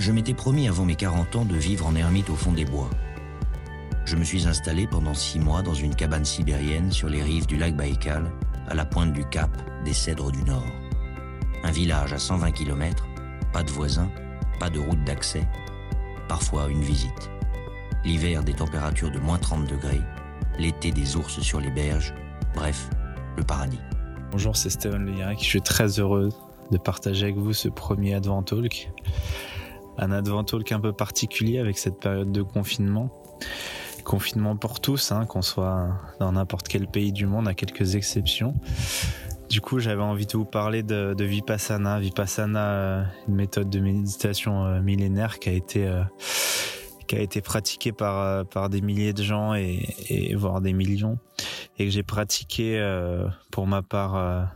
Je m'étais promis avant mes 40 ans de vivre en ermite au fond des bois. Je me suis installé pendant six mois dans une cabane sibérienne sur les rives du lac Baïkal, à la pointe du cap des Cèdres du Nord. Un village à 120 km, pas de voisins, pas de route d'accès, parfois une visite. L'hiver des températures de moins 30 degrés, l'été des ours sur les berges, bref, le paradis. Bonjour, c'est Stéphane Leyarek. Je suis très heureux de partager avec vous ce premier Advent Talk. Un Advent Talk un peu particulier avec cette période de confinement. Confinement pour tous, hein, qu'on soit dans n'importe quel pays du monde, à quelques exceptions. Du coup, j'avais envie de vous parler de, Vipassana. Vipassana, euh, une méthode de méditation euh, millénaire qui a été euh, qui a été pratiquée par par des milliers de gens et, et voire des millions, et que j'ai pratiqué pour ma part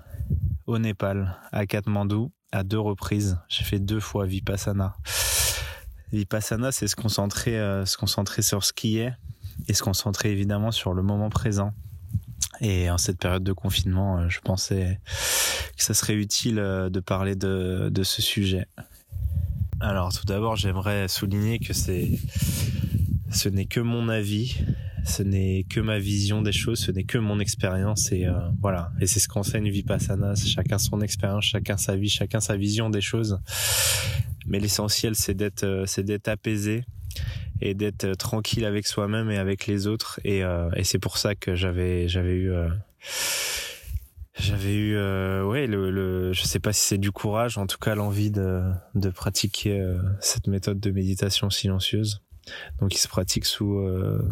au Népal, à Katmandou, à deux reprises. J'ai fait deux fois Vipassana. Vipassana, c'est se concentrer, euh, se concentrer sur ce qui est et se concentrer évidemment sur le moment présent. Et en cette période de confinement, euh, je pensais que ça serait utile euh, de parler de, de ce sujet. Alors tout d'abord, j'aimerais souligner que c'est, ce n'est que mon avis, ce n'est que ma vision des choses, ce n'est que mon expérience et euh, voilà. Et c'est ce qu'enseigne Vipassana, chacun son expérience, chacun sa vie, chacun sa vision des choses. Mais l'essentiel, c'est d'être, euh, c'est d'être apaisé et d'être euh, tranquille avec soi-même et avec les autres. Et, c'est pour ça que j'avais, j'avais eu. j'avais eu ouais le, le je sais pas si c'est du courage en tout cas l'envie de pratiquer cette méthode de méditation silencieuse donc il se pratique sous euh,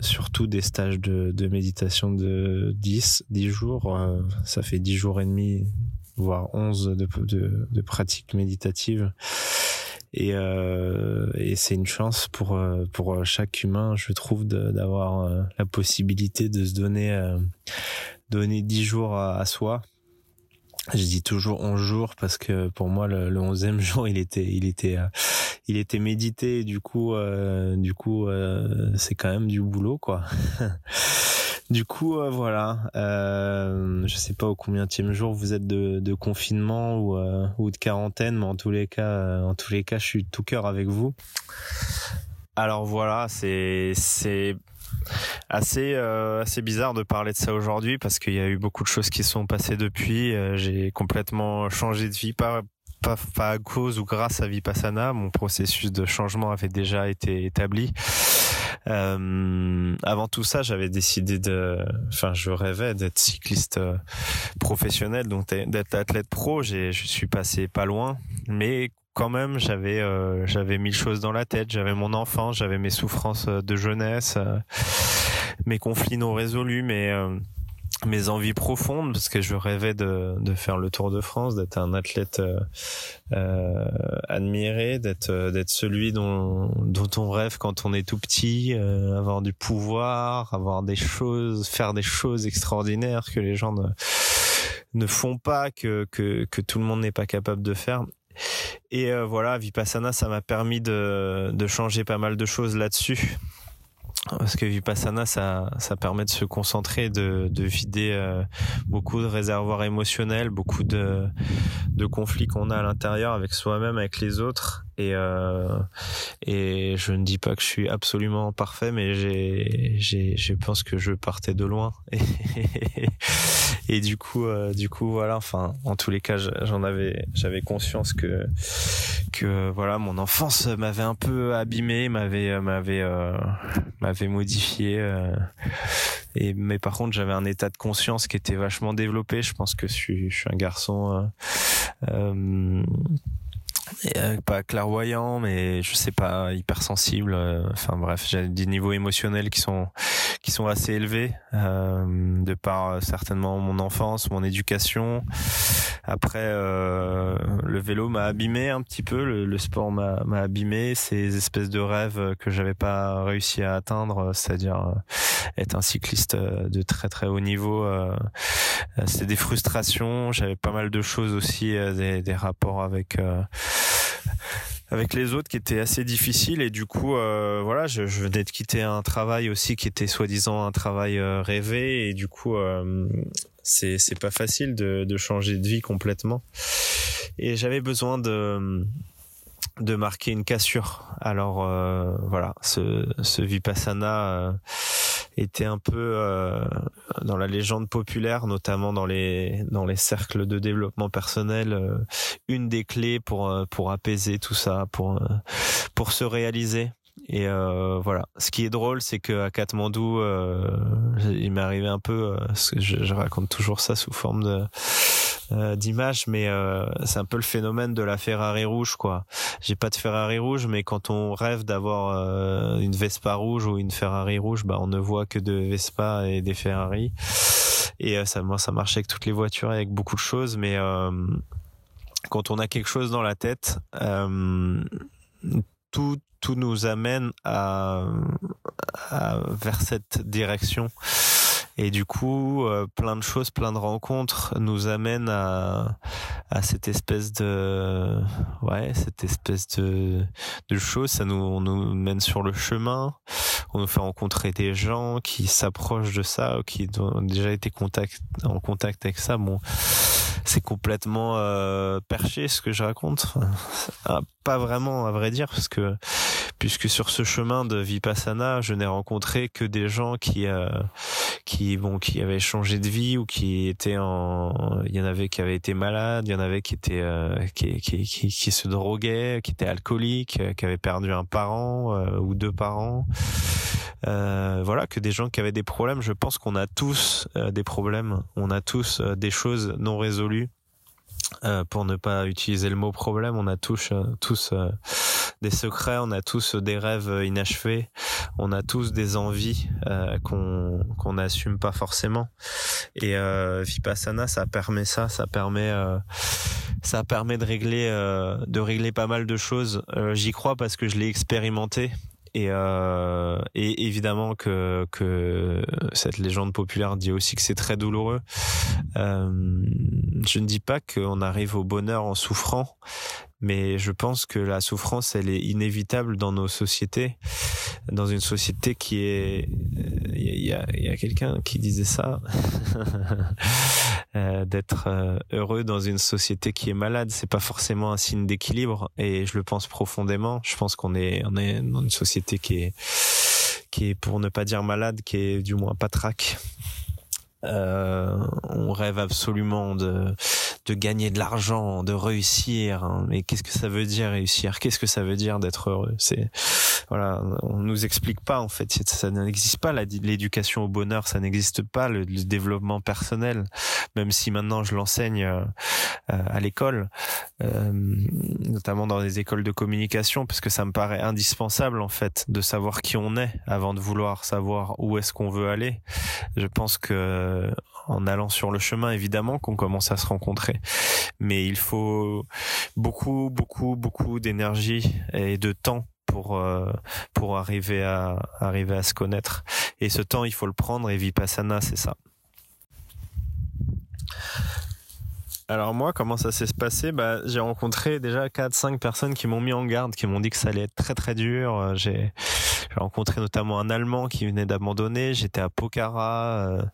surtout des stages de, de, méditation de 10, 10 jours. Euh, ça fait 10 jours et demi, voire 11 de, de, de pratiques méditatives. Et, euh, c'est une chance pour pour chaque humain, je trouve, d'avoir la possibilité de se donner donner dix jours à, à soi je dis toujours 11 jours parce que pour moi le, le 11e jour il était euh, il était médité du coup euh, du coup euh, c'est quand même du boulot quoi. du coup voilà euh, je sais pas au combien jour vous êtes de, de confinement ou de quarantaine mais en tous les cas en tous les cas je suis tout cœur avec vous. Alors voilà c'est c'est assez assez bizarre de parler de ça aujourd'hui parce qu'il y a eu beaucoup de choses qui sont passées depuis. J'ai complètement changé de vie pas, pas à cause ou grâce à Vipassana. Mon processus de changement avait déjà été établi. Euh, avant tout ça, j'avais décidé de, enfin, je rêvais d'être cycliste euh, professionnel, donc d'être athlète pro. Je suis passé pas loin, mais quand même, j'avais euh, j'avais mille choses dans la tête. J'avais mon enfance, j'avais mes souffrances de jeunesse, mes conflits non résolus, mais mes envies profondes parce que je rêvais de, de faire le Tour de France, d'être un athlète euh, admiré, d'être d'être celui dont dont on rêve quand on est tout petit, avoir du pouvoir, avoir des choses, faire des choses extraordinaires que les gens ne ne font pas, que que que tout le monde n'est pas capable de faire. Et euh, voilà, Vipassana, ça m'a permis de, de changer pas mal de choses là-dessus parce que Vipassana ça ça permet de se concentrer de de vider euh, beaucoup de réservoirs émotionnels beaucoup de de conflits qu'on a à l'intérieur avec soi-même avec les autres. Et euh, et je ne dis pas que je suis absolument parfait mais j'ai j'ai je pense que je partais de loin et du coup euh, du coup voilà enfin en tous les cas j'en avais j'avais conscience que que voilà mon enfance m'avait un peu abîmé m'avait m'avait euh, m'avait modifié euh, et mais par contre j'avais un état de conscience qui était vachement développé. Je pense que je suis je suis un garçon euh, euh euh, pas clairvoyant mais je sais pas hypersensible euh, enfin bref j'ai des niveaux émotionnels qui sont qui sont assez élevés euh, de par certainement mon enfance mon éducation. Après le vélo m'a abîmé un petit peu le, le sport m'a m'a abîmé. Ces espèces de rêves que j'avais pas réussi à atteindre c'est-à-dire être un cycliste de très très haut niveau c'était des frustrations. J'avais pas mal de choses aussi des, des rapports avec avec les autres qui étaient assez difficiles. Et du coup euh, voilà je, je, venais de quitter un travail aussi qui était soi-disant un travail euh, rêvé. Et du coup euh, c'est c'est pas facile de, de changer de vie complètement. Et j'avais besoin de de marquer une cassure. Alors euh, voilà, ce, ce vipassana euh, était un peu euh, dans la légende populaire, notamment dans les dans les cercles de développement personnel, une des clés pour pour apaiser tout ça, pour pour se réaliser. Et voilà. Ce qui est drôle, c'est que à Katmandou, il m'est arrivé un peu. je, je, raconte toujours ça sous forme de euh, d'image, mais euh, c'est un peu le phénomène de la Ferrari rouge, quoi. J'ai pas de Ferrari rouge, mais quand on rêve d'avoir euh, une Vespa rouge ou une Ferrari rouge, bah on ne voit que de Vespa et des Ferrari. Et ça, moi, ça marche avec toutes les voitures, avec beaucoup de choses, mais quand on a quelque chose dans la tête, tout tout nous amène à vers cette direction. Et du coup, euh, plein de choses, plein de rencontres nous amènent à, à cette espèce de, ouais, cette espèce de, de choses. Ça nous, on nous mène sur le chemin. On nous fait rencontrer des gens qui s'approchent de ça, qui ont déjà été contact, en contact avec ça. Bon, c'est complètement euh, perché ce que je raconte. Pas vraiment, à vrai dire, parce que puisque sur ce chemin de vipassana, je n'ai rencontré que des gens qui euh, qui bon qui avaient changé de vie ou qui étaient en il y en avait qui avaient été malades, il y en avait qui étaient euh, qui, qui, se droguaient, qui étaient alcooliques, qui avaient perdu un parent ou deux parents. voilà, que des gens qui avaient des problèmes. Je pense qu'on a tous des problèmes, on a tous des choses non résolues. Pour ne pas utiliser le mot problème, on a tous tous des secrets, on a tous des rêves inachevés, on a tous des envies euh, qu'on qu'on n'assume pas forcément. Et euh, Vipassana, ça permet ça, ça permet euh, ça permet de régler euh, de régler pas mal de choses. Euh, j'y crois parce que je l'ai expérimenté et, euh, et évidemment que, que cette légende populaire dit aussi que c'est très douloureux. Euh, je ne dis pas qu'on arrive au bonheur en souffrant, mais je pense que la souffrance, elle est inévitable dans nos sociétés, dans une société qui est... Il y a, y a quelqu'un qui disait ça, euh, d'être euh, heureux dans une société qui est malade, c'est pas forcément un signe d'équilibre, et je le pense profondément. Je pense qu'on est, on est dans une société qui est, qui est, pour ne pas dire malade, qui est du moins patraque. Euh, on rêve absolument de de gagner de l'argent, de réussir. Hein. Mais qu'est-ce que ça veut dire réussir? Qu'est-ce que ça veut dire d'être heureux? C'est voilà, on nous explique pas en fait. Ça n'existe pas l'éducation au bonheur, ça n'existe pas le, développement personnel. Même si maintenant je l'enseigne euh, à l'école, euh, notamment dans les écoles de communication, parce que ça me paraît indispensable en fait de savoir qui on est avant de vouloir savoir où est-ce qu'on veut aller. Je pense que en allant sur le chemin, évidemment qu'on commence à se rencontrer. Mais il faut beaucoup, beaucoup, beaucoup d'énergie et de temps pour euh, pour arriver à arriver à se connaître. Et ce temps, il faut le prendre. Et vipassana, c'est ça. Alors moi, comment ça s'est passé? Bah, J'ai rencontré déjà 4-5 personnes qui m'ont mis en garde, qui m'ont dit que ça allait être très très dur. Euh, j'ai rencontré notamment un Allemand qui venait d'abandonner. J'étais à Pokhara.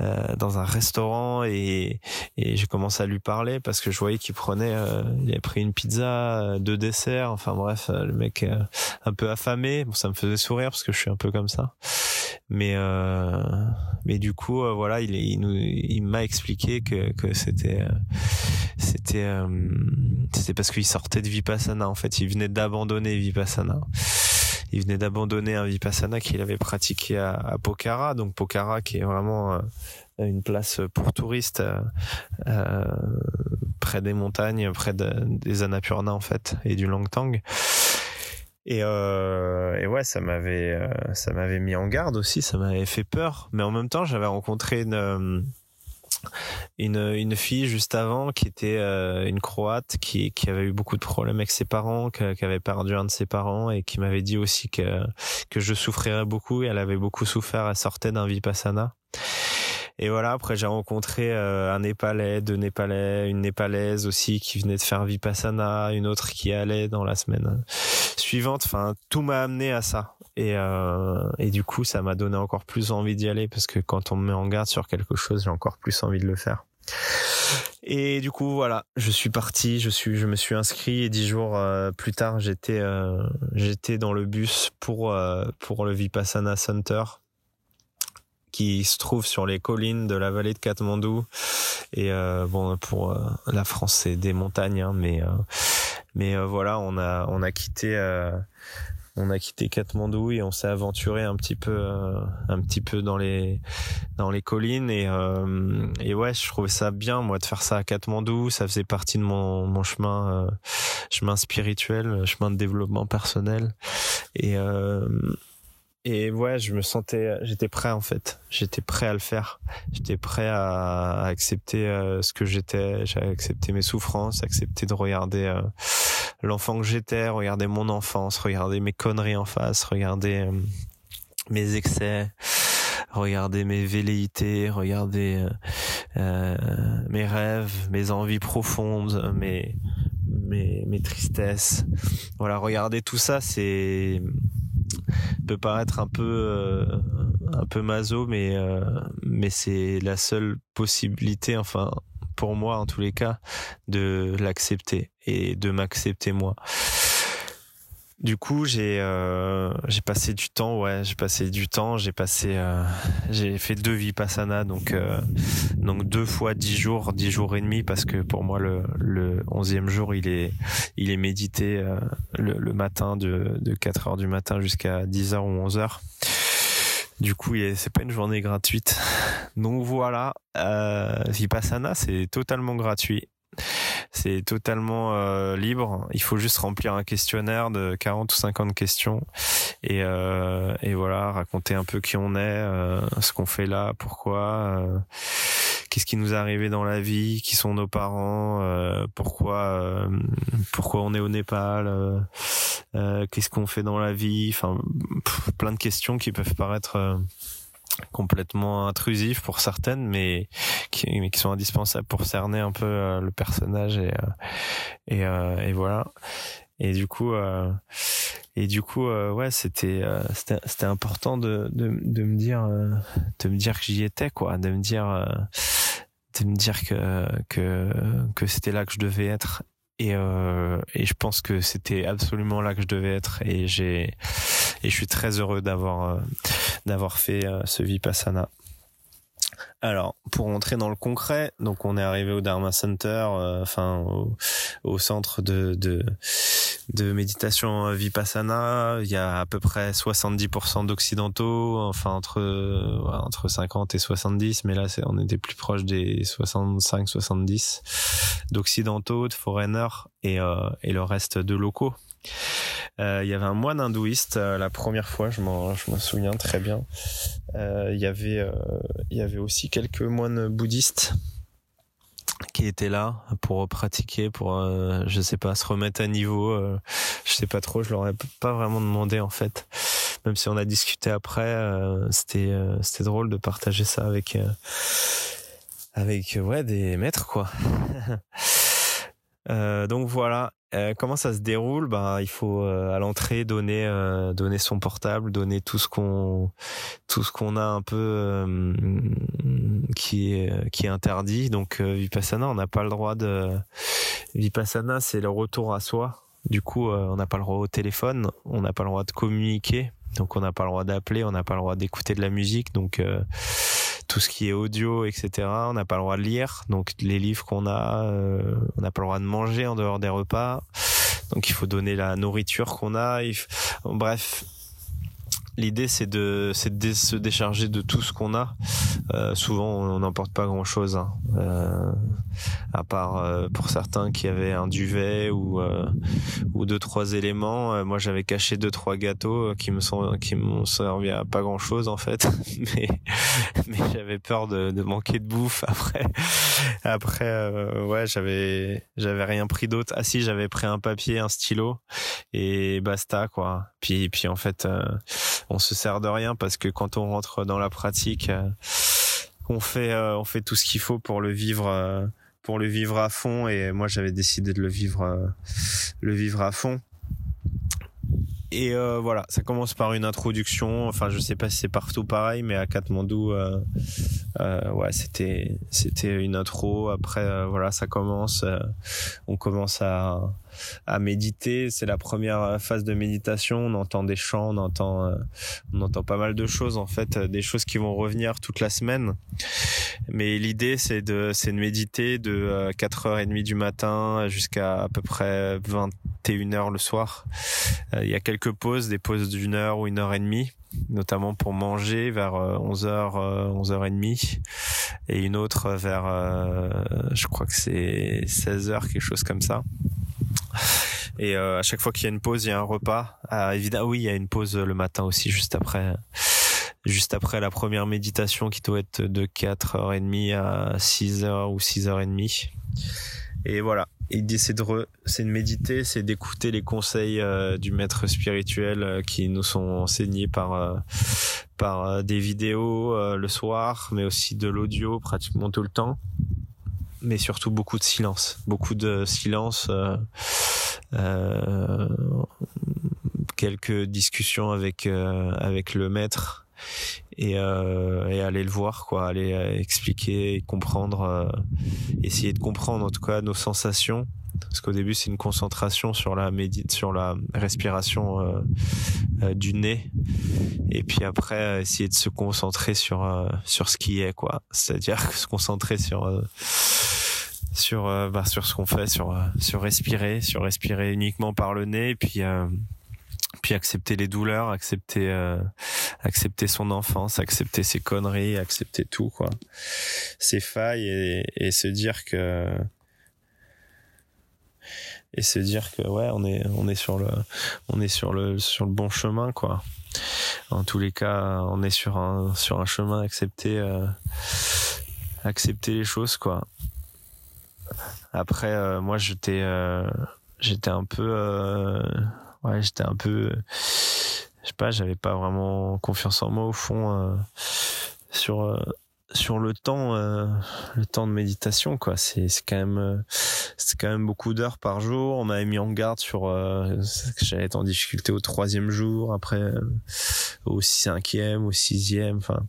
Euh, euh, dans un restaurant et, et j'ai commencé à lui parler parce que je voyais qu'il prenait, euh, il avait pris une pizza, euh, deux desserts, enfin bref, le mec un peu affamé. Bon, ça me faisait sourire parce que je suis un peu comme ça. Mais mais du coup, voilà, il, il, nous, il m'a expliqué que, que c'était c'était c'était parce qu'il sortait de Vipassana en fait, il venait d'abandonner Vipassana il venait d'abandonner un vipassana qu'il avait pratiqué à, à, Pokhara, donc Pokhara qui est vraiment euh, une place pour touristes euh, euh, près des montagnes, près des Annapurna en fait et du Langtang. Et, ouais, ça m'avait ça m'avait mis en garde aussi, ça m'avait fait peur. Mais en même temps, j'avais rencontré une une, une fille juste avant qui était euh, une croate qui, qui avait eu beaucoup de problèmes avec ses parents, qui, avait perdu un de ses parents et qui m'avait dit aussi que, que je souffrirais beaucoup et elle avait beaucoup souffert, elle sortait d'un vipassana. Et voilà, après j'ai rencontré euh, un Népalais, deux Népalais, une Népalaise aussi qui venait de faire Vipassana, une autre qui allait dans la semaine suivante. Enfin, tout m'a amené à ça. Et, euh, et du coup, ça m'a donné encore plus envie d'y aller parce que quand on me met en garde sur quelque chose, j'ai encore plus envie de le faire. Et du coup, voilà, je suis parti, je suis, je me suis inscrit et dix jours euh, plus tard, j'étais, euh, j'étais dans le bus pour euh, pour le Vipassana Center qui se trouve sur les collines de la vallée de Katmandou. Et bon, pour la France, c'est des montagnes, hein, mais mais voilà, on a on a quitté on a quitté Katmandou et on s'est aventuré un petit peu euh, un petit peu dans les dans les collines. Et euh, et ouais je trouvais ça bien moi de faire ça à Katmandou. Ça faisait partie de mon mon chemin euh, chemin spirituel chemin de développement personnel. Et et ouais, je me sentais, j'étais prêt en fait. J'étais prêt à le faire. J'étais prêt à, accepter ce que j'étais. J'ai accepté mes souffrances, accepté de regarder l'enfant que j'étais, regarder mon enfance, regarder mes conneries en face, regarder euh, mes excès, regarder mes velléités, regarder euh, euh, mes rêves, mes envies profondes, mes mes, mes tristesses. Voilà, regarder tout ça, c'est peut paraître un peu un peu maso, mais mais c'est la seule possibilité. Enfin, pour moi en tous les cas de l'accepter et de m'accepter moi. Du coup, j'ai euh, j'ai passé du temps, j'ai passé du temps, j'ai passé euh, fait deux vipassana donc euh, donc deux fois dix jours, dix jours et demi parce que pour moi le onzième jour il est il est médité euh, le, le matin de de 4 heures du matin jusqu'à 10 heures ou 11 heures. Du coup, c'est pas une journée gratuite. Donc voilà, euh, Vipassana, c'est totalement gratuit. C'est totalement euh, libre. Il faut juste remplir un questionnaire de 40 ou 50 questions et, euh, et voilà, raconter un peu qui on est, euh, ce qu'on fait là, pourquoi, euh, qu'est-ce qui nous est arrivé dans la vie, qui sont nos parents, euh, pourquoi, pourquoi on est au Népal, qu'est-ce qu'on fait dans la vie, enfin plein de questions qui peuvent paraître complètement intrusives pour certaines, mais qui, sont indispensables pour cerner un peu euh, le personnage et euh, euh, et, voilà. Et du coup, et du coup, ouais, c'était c'était c'était important de, de de me dire de me dire que j'y étais quoi, de me dire de me dire que que que c'était là que je devais être et, euh, et je pense que c'était absolument là que je devais être et j'ai et je suis très heureux d'avoir euh, d'avoir fait euh, ce vipassana. Alors, pour entrer dans le concret, donc on est arrivé au Dharma Center, euh, enfin au, au, centre de, de, de méditation vipassana. Il y a à peu près 70% d'occidentaux, enfin entre entre 50 et 70, mais là on était plus proche des 65-70 d'occidentaux, de foreigners et, euh, et le reste de locaux. Euh, il y avait un moine hindouiste euh, la première fois, je m'en je m'en souviens très bien. Euh, il y avait il y avait aussi quelques moines bouddhistes qui étaient là pour pratiquer, pour je sais pas se remettre à niveau. je sais pas trop, je leur ai pas vraiment demandé en fait. Même si on a discuté après, c'était c'était drôle de partager ça avec des maîtres quoi. donc voilà, euh, comment ça se déroule? Ben il faut euh, à l'entrée donner euh, donner son portable, donner tout ce qu'on tout ce qu'on a un peu qui est qui est interdit. Donc vipassana, on n'a pas le droit de vipassana, c'est le retour à soi. Du coup, on n'a pas le droit au téléphone, on n'a pas le droit de communiquer, donc on n'a pas le droit d'appeler, on n'a pas le droit d'écouter de la musique. Donc tout ce qui est audio, etc. On n'a pas le droit de lire, donc les livres qu'on a, euh, on n'a pas le droit de manger en dehors des repas. Donc il faut donner la nourriture qu'on a. Bref, l'idée c'est de, de se décharger de tout ce qu'on a. Euh, souvent on n'emporte pas grand chose, hein. euh, à part euh, pour certains qui avaient un duvet ou euh, ou deux trois éléments. Euh, moi j'avais caché deux trois gâteaux qui me sont qui m'ont servi à pas grand chose en fait, mais mais j'avais peur de, de, manquer de bouffe après. Après ouais j'avais j'avais rien pris d'autre. Ah si j'avais pris un papier, un stylo et basta quoi. Puis puis en fait on se sert de rien parce que quand on rentre dans la pratique, euh, on fait euh, on fait tout ce qu'il faut pour le vivre euh, pour le vivre à fond et moi j'avais décidé de le vivre le vivre à fond et euh, voilà, ça commence par une introduction. Enfin, je sais pas si c'est partout pareil, mais à Katmandou, euh, euh, ouais, c'était c'était une intro. Après, euh, voilà, ça commence. Euh, on commence à à méditer. C'est la première phase de méditation. On entend des chants, on entend on entend pas mal de choses en fait, des choses qui vont revenir toute la semaine. Mais l'idée, c'est de c'est de méditer de 4h30 du matin jusqu'à à peu près 21h le soir. Il y a quelques pauses, des pauses d'une heure ou une heure et demie notamment pour manger vers 11h, 11h30 et une autre vers, je crois que c'est 16h, quelque chose comme ça. Et à chaque fois qu'il y a une pause, il y a un repas. Ah, évidemment, oui, il y a une pause le matin aussi, juste après, la première méditation qui doit être de 4h30 à 6h ou 6h30. Et voilà. L'idée, c'est de, méditer, c'est d'écouter les conseils euh, du maître spirituel euh, qui nous sont enseignés euh, par des vidéos le soir, mais aussi de l'audio pratiquement tout le temps. Mais surtout beaucoup de silence. Beaucoup de silence. quelques discussions avec, avec le maître et, euh, et aller le voir quoi aller euh, expliquer comprendre euh, essayer de comprendre en tout cas nos sensations parce qu'au début c'est une concentration sur la médite sur la respiration euh, euh, du nez et puis après essayer de se concentrer sur sur ce qui est quoi c'est-à-dire se concentrer sur sur bah, sur ce qu'on fait sur sur respirer sur respirer uniquement par le nez puis puis accepter les douleurs, accepter euh, accepter son enfance, accepter ses conneries, accepter tout quoi, ses failles et, se dire que et se dire que ouais on est on est sur le on est sur le sur le bon chemin quoi. En tous les cas, on est sur un sur un chemin accepter euh, accepter les choses quoi. Après euh, moi j'étais euh, j'étais un peu euh, ouais, j'étais un peu, je sais pas, j'avais pas vraiment confiance en moi au fond sur sur le temps, le temps de méditation quoi. C'est c'est quand même c'est quand même beaucoup d'heures par jour. On m'avait mis en garde sur que j'allais être en difficulté au troisième jour, après au cinquième, au sixième. Enfin,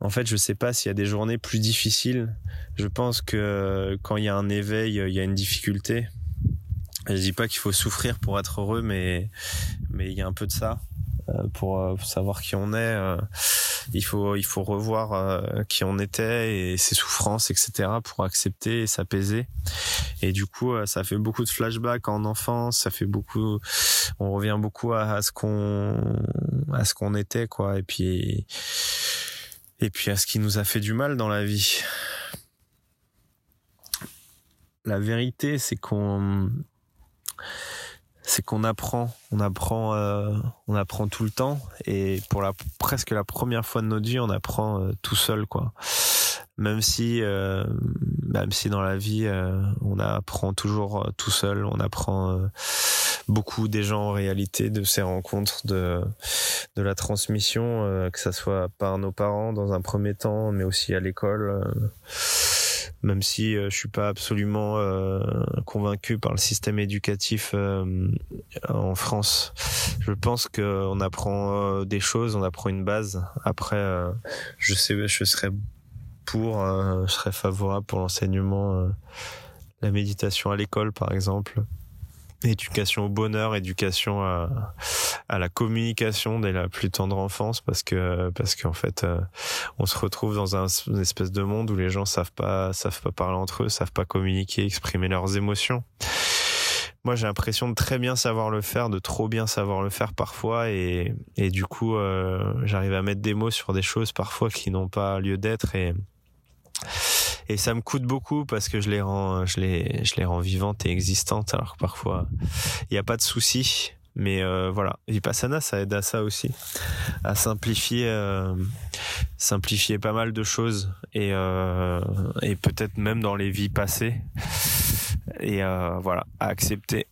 en fait, je sais pas s'il y a des journées plus difficiles. Je pense que quand il y a un éveil, il y a une difficulté. Je dis pas qu'il faut souffrir pour être heureux, mais mais il y a un peu de ça. Euh, pour, euh, savoir qui on est, euh, il faut il faut revoir euh, qui on était et ses souffrances, etc. pour accepter et s'apaiser. Et du coup, ça fait beaucoup de flashbacks en enfance. Ça fait beaucoup, on revient beaucoup à, à ce qu'on à ce qu'on était, quoi. Et puis et puis à ce qui nous a fait du mal dans la vie. La vérité, c'est qu'on c'est qu'on apprend, on apprend, euh, on apprend tout le temps et pour la presque la première fois de notre vie, on apprend euh, tout seul quoi. Même si, euh, même si dans la vie, on apprend toujours tout seul, on apprend beaucoup des gens en réalité de ces rencontres, de de la transmission, que ça soit par nos parents dans un premier temps, mais aussi à l'école même si euh, je suis pas absolument euh, convaincu par le système éducatif euh, en France. Je pense qu'on apprend des choses, on apprend une base. Après, je sais, je serais pour, je serais favorable pour l'enseignement, la méditation à l'école, par exemple éducation au bonheur, éducation à, à, la communication dès la plus tendre enfance parce que parce qu'en fait euh, on se retrouve dans un une espèce de monde où les gens savent pas savent pas parler entre eux, savent pas communiquer, exprimer leurs émotions. Moi, j'ai l'impression de très bien savoir le faire, de trop bien savoir le faire parfois, et, et du coup, euh, j'arrive à mettre des mots sur des choses parfois qui n'ont pas lieu d'être, et et ça me coûte beaucoup parce que je les rends je les je les rends vivantes et existantes alors que parfois il n'y a pas de souci. Mais euh, voilà. Vipassana ça aide à ça aussi à simplifier euh, simplifier pas mal de choses et euh, et peut-être même dans les vies passées. Et euh, voilà à accepter.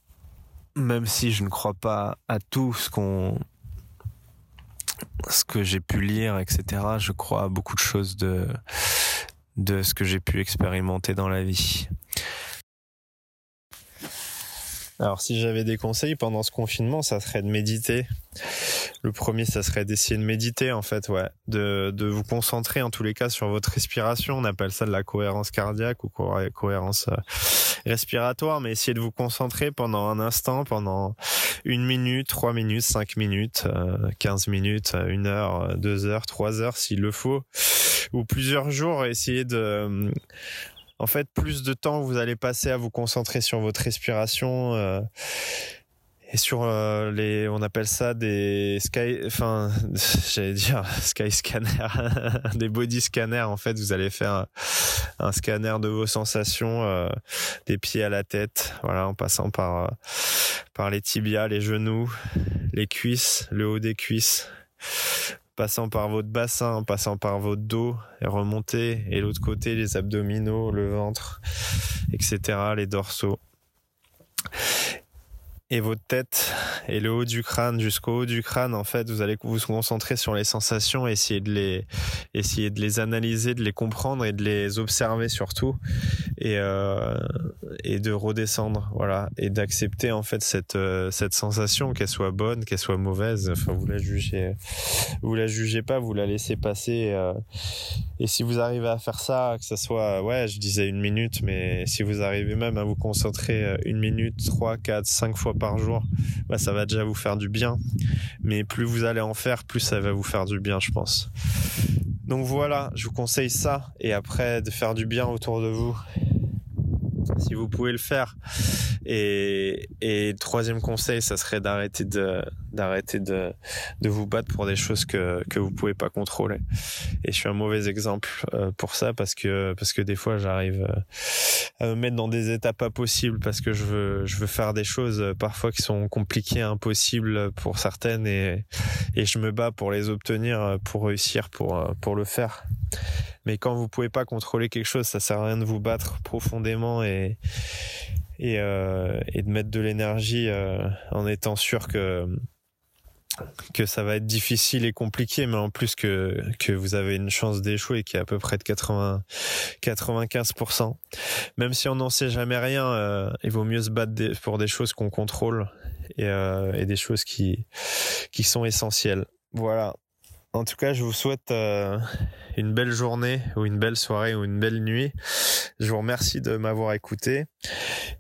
Même si je ne crois pas à tout ce qu'on ce que j'ai pu lire etc je crois à beaucoup de choses de de ce que j'ai pu expérimenter dans la vie. Alors si j'avais des conseils pendant ce confinement, ça serait de méditer. Le premier, ça serait d'essayer de méditer en fait, ouais, de, de vous concentrer en tous les cas sur votre respiration. On appelle ça de la cohérence cardiaque ou cohérence euh, respiratoire, mais essayez de vous concentrer pendant un instant, pendant une minute, trois minutes, cinq minutes, euh, quinze minutes, une heure, deux heures, trois heures s'il le faut, ou plusieurs jours. Essayez de en fait, plus de temps vous allez passer à vous concentrer sur votre respiration euh, et sur euh, les, on appelle ça des sky, enfin, j'allais dire sky scanner, des body scanners. En fait, vous allez faire un, scanner de vos sensations, euh, des pieds à la tête, voilà, en passant par par les tibias, les genoux, les cuisses, le haut des cuisses passant par votre bassin, passant par votre dos et remonter, et l'autre côté, les abdominaux, le ventre, etc., les dorsaux et votre tête et le haut du crâne jusqu'au haut du crâne en fait vous allez vous concentrer sur les sensations essayer de les essayer de les analyser de les comprendre et de les observer surtout. Et euh, et de redescendre voilà. Et d'accepter en fait cette euh, cette sensation qu'elle soit bonne qu'elle soit mauvaise. Enfin vous la jugez vous la jugez pas vous la laissez passer euh, et si vous arrivez à faire ça que ça soit ouais je disais une minute mais si vous arrivez même à vous concentrer une minute trois quatre cinq fois par jour, bah, ça va déjà vous faire du bien. Mais plus vous allez en faire, plus ça va vous faire du bien, je pense. Donc voilà, je vous conseille ça. Et après, de faire du bien autour de vous si vous pouvez le faire. Et, et troisième conseil, ça serait d'arrêter de d'arrêter de, de vous battre pour des choses que que vous pouvez pas contrôler. Et je suis un mauvais exemple euh, pour ça parce que parce que des fois j'arrive euh, à me mettre dans des états pas possibles parce que je veux je veux faire des choses euh, parfois qui sont compliquées, impossibles pour certaines et et je me bats pour les obtenir, pour réussir, pour pour le faire. Mais quand vous pouvez pas contrôler quelque chose, ça sert à rien de vous battre profondément et et, euh, de mettre de l'énergie euh, en étant sûr que que ça va être difficile et compliqué, mais en plus que que vous avez une chance d'échouer qui est à peu près de 80 95%. Même si on n'en sait jamais rien, euh, il vaut mieux se battre pour des choses qu'on contrôle et, et des choses qui qui sont essentielles. Voilà. En tout cas, je vous souhaite euh, une belle journée ou une belle soirée ou une belle nuit. Je vous remercie de m'avoir écouté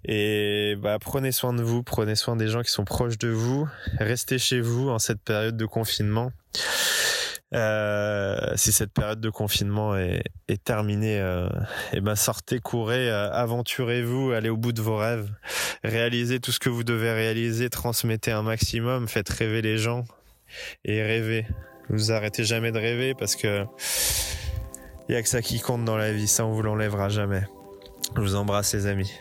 et bah, prenez soin de vous, prenez soin des gens qui sont proches de vous, restez chez vous en cette période de confinement. Euh, si cette période de confinement est, est terminée, euh, et ben sortez, courez, euh, aventurez-vous, allez au bout de vos rêves, réalisez tout ce que vous devez réaliser, transmettez un maximum, faites rêver les gens et rêvez. Vous arrêtez jamais de rêver parce que il a que ça qui compte dans la vie, ça on vous l'enlèvera jamais. Je vous embrasse les amis.